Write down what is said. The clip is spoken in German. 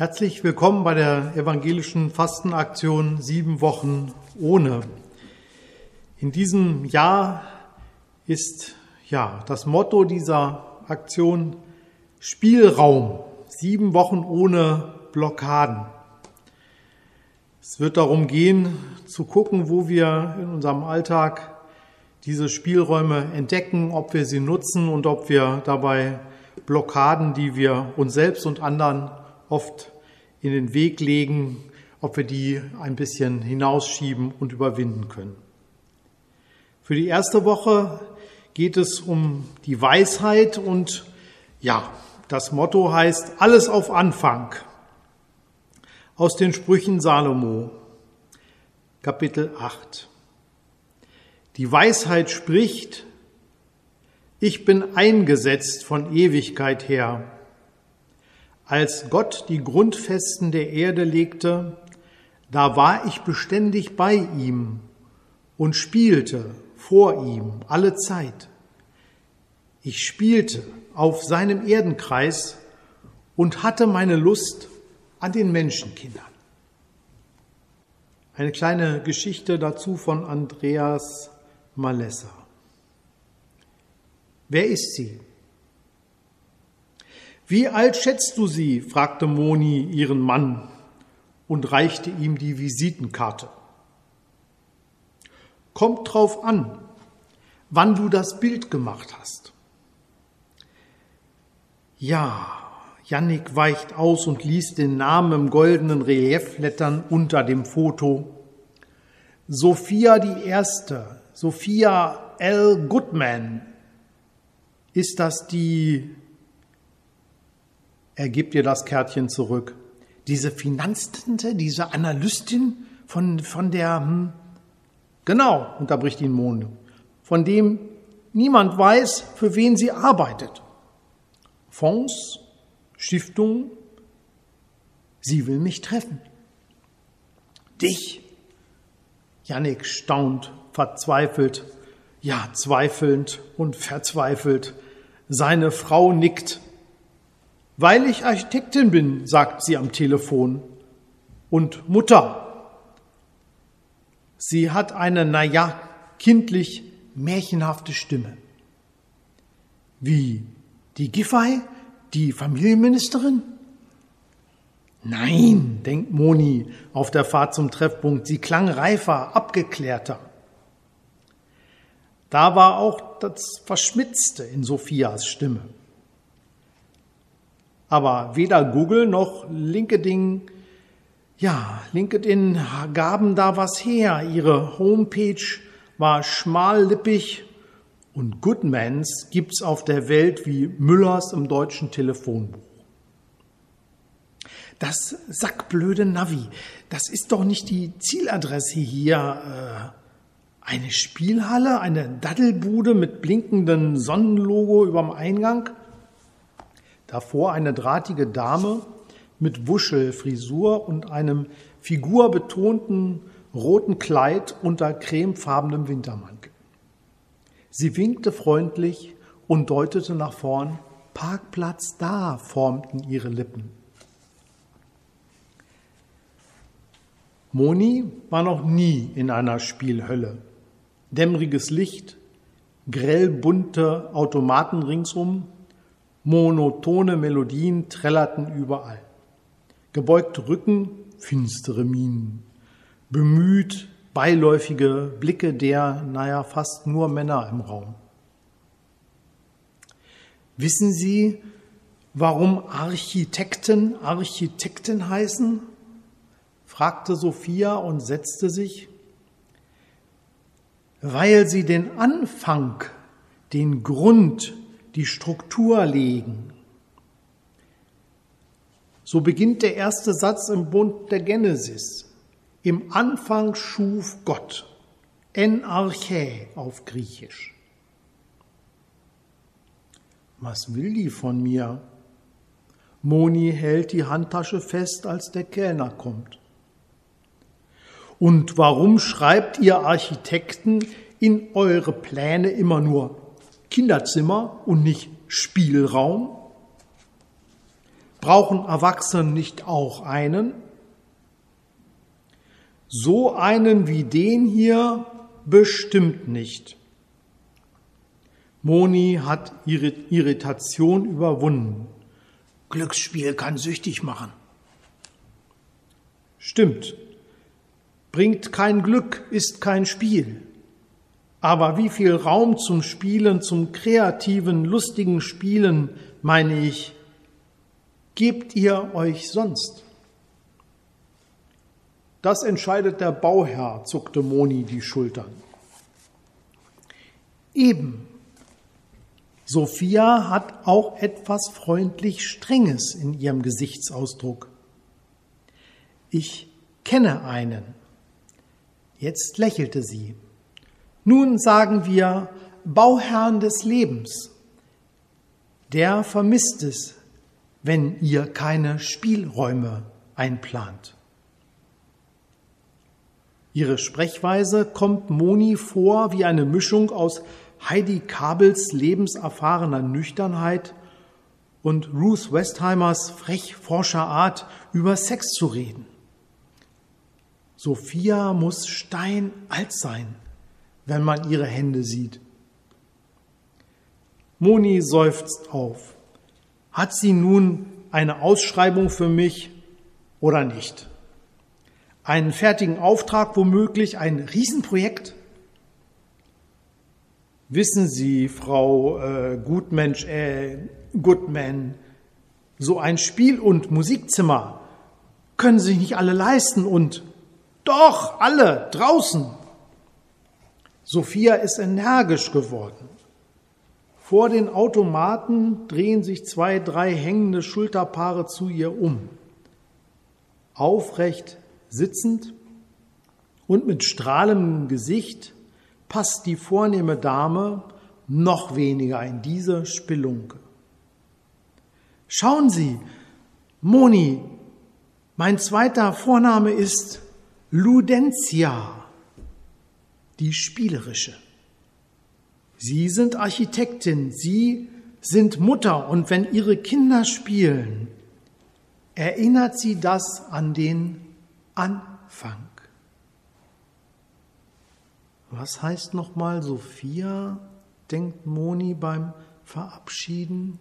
Herzlich willkommen bei der evangelischen Fastenaktion Sieben Wochen ohne. In diesem Jahr ist ja das Motto dieser Aktion Spielraum. Sieben Wochen ohne Blockaden. Es wird darum gehen, zu gucken, wo wir in unserem Alltag diese Spielräume entdecken, ob wir sie nutzen und ob wir dabei Blockaden, die wir uns selbst und anderen oft in den Weg legen, ob wir die ein bisschen hinausschieben und überwinden können. Für die erste Woche geht es um die Weisheit und ja, das Motto heißt alles auf Anfang. Aus den Sprüchen Salomo, Kapitel 8. Die Weisheit spricht, ich bin eingesetzt von Ewigkeit her. Als Gott die Grundfesten der Erde legte, da war ich beständig bei ihm und spielte vor ihm alle Zeit. Ich spielte auf seinem Erdenkreis und hatte meine Lust an den Menschenkindern. Eine kleine Geschichte dazu von Andreas Malessa. Wer ist sie? Wie alt schätzt du sie? fragte Moni ihren Mann und reichte ihm die Visitenkarte. Kommt drauf an, wann du das Bild gemacht hast. Ja, Jannik weicht aus und liest den Namen im goldenen Relieflettern unter dem Foto. Sophia die Erste, Sophia L. Goodman. Ist das die er gibt ihr das Kärtchen zurück. Diese Finanztinte, diese Analystin von, von der, hm, genau, unterbricht ihn Monde, von dem niemand weiß, für wen sie arbeitet. Fonds, Stiftungen, sie will mich treffen. Dich? Jannik staunt, verzweifelt, ja, zweifelnd und verzweifelt. Seine Frau nickt. Weil ich Architektin bin, sagt sie am Telefon. Und Mutter. Sie hat eine, naja, kindlich märchenhafte Stimme. Wie? Die Giffey? Die Familienministerin? Nein, denkt Moni auf der Fahrt zum Treffpunkt. Sie klang reifer, abgeklärter. Da war auch das Verschmitzte in Sophias Stimme. Aber weder Google noch LinkedIn, ja, LinkedIn gaben da was her. Ihre Homepage war schmallippig und Goodmans gibt's auf der Welt wie Müllers im deutschen Telefonbuch. Das sackblöde Navi, das ist doch nicht die Zieladresse hier. Äh, eine Spielhalle, eine Daddelbude mit blinkendem Sonnenlogo überm Eingang? Davor eine drahtige Dame mit Wuschelfrisur und einem figurbetonten roten Kleid unter cremefarbenem Wintermantel. Sie winkte freundlich und deutete nach vorn. Parkplatz da, formten ihre Lippen. Moni war noch nie in einer Spielhölle. Dämmeriges Licht, grell bunte Automaten ringsum, Monotone Melodien trällerten überall. Gebeugte Rücken, finstere Mienen. Bemüht, beiläufige Blicke der, naja, fast nur Männer im Raum. Wissen Sie, warum Architekten Architekten heißen? fragte Sophia und setzte sich. Weil sie den Anfang, den Grund die Struktur legen. So beginnt der erste Satz im Bund der Genesis. Im Anfang schuf Gott. En arche auf Griechisch. Was will die von mir? Moni hält die Handtasche fest, als der Kellner kommt. Und warum schreibt ihr Architekten in eure Pläne immer nur Kinderzimmer und nicht Spielraum? Brauchen Erwachsene nicht auch einen? So einen wie den hier bestimmt nicht. Moni hat ihre Irritation überwunden. Glücksspiel kann süchtig machen. Stimmt. Bringt kein Glück, ist kein Spiel. Aber wie viel Raum zum Spielen, zum kreativen, lustigen Spielen, meine ich, gebt ihr euch sonst? Das entscheidet der Bauherr, zuckte Moni die Schultern. Eben. Sophia hat auch etwas freundlich Strenges in ihrem Gesichtsausdruck. Ich kenne einen. Jetzt lächelte sie. Nun sagen wir Bauherrn des Lebens. Der vermisst es, wenn ihr keine Spielräume einplant. Ihre Sprechweise kommt Moni vor wie eine Mischung aus Heidi Kabels lebenserfahrener Nüchternheit und Ruth Westheimers frech forscher Art, über Sex zu reden. Sophia muss steinalt sein, wenn man ihre Hände sieht. Moni seufzt auf. Hat sie nun eine Ausschreibung für mich oder nicht? einen fertigen Auftrag, womöglich ein Riesenprojekt? Wissen Sie, Frau äh, Gutmensch, äh, Goodman, so ein Spiel- und Musikzimmer können sich nicht alle leisten und doch alle draußen. Sophia ist energisch geworden. Vor den Automaten drehen sich zwei, drei hängende Schulterpaare zu ihr um. Aufrecht Sitzend und mit strahlendem Gesicht passt die vornehme Dame noch weniger in diese Spelunke. Schauen Sie, Moni, mein zweiter Vorname ist Ludentia, die spielerische. Sie sind Architektin, Sie sind Mutter und wenn Ihre Kinder spielen, erinnert Sie das an den Anfang. Was heißt nochmal Sophia, denkt Moni beim Verabschieden?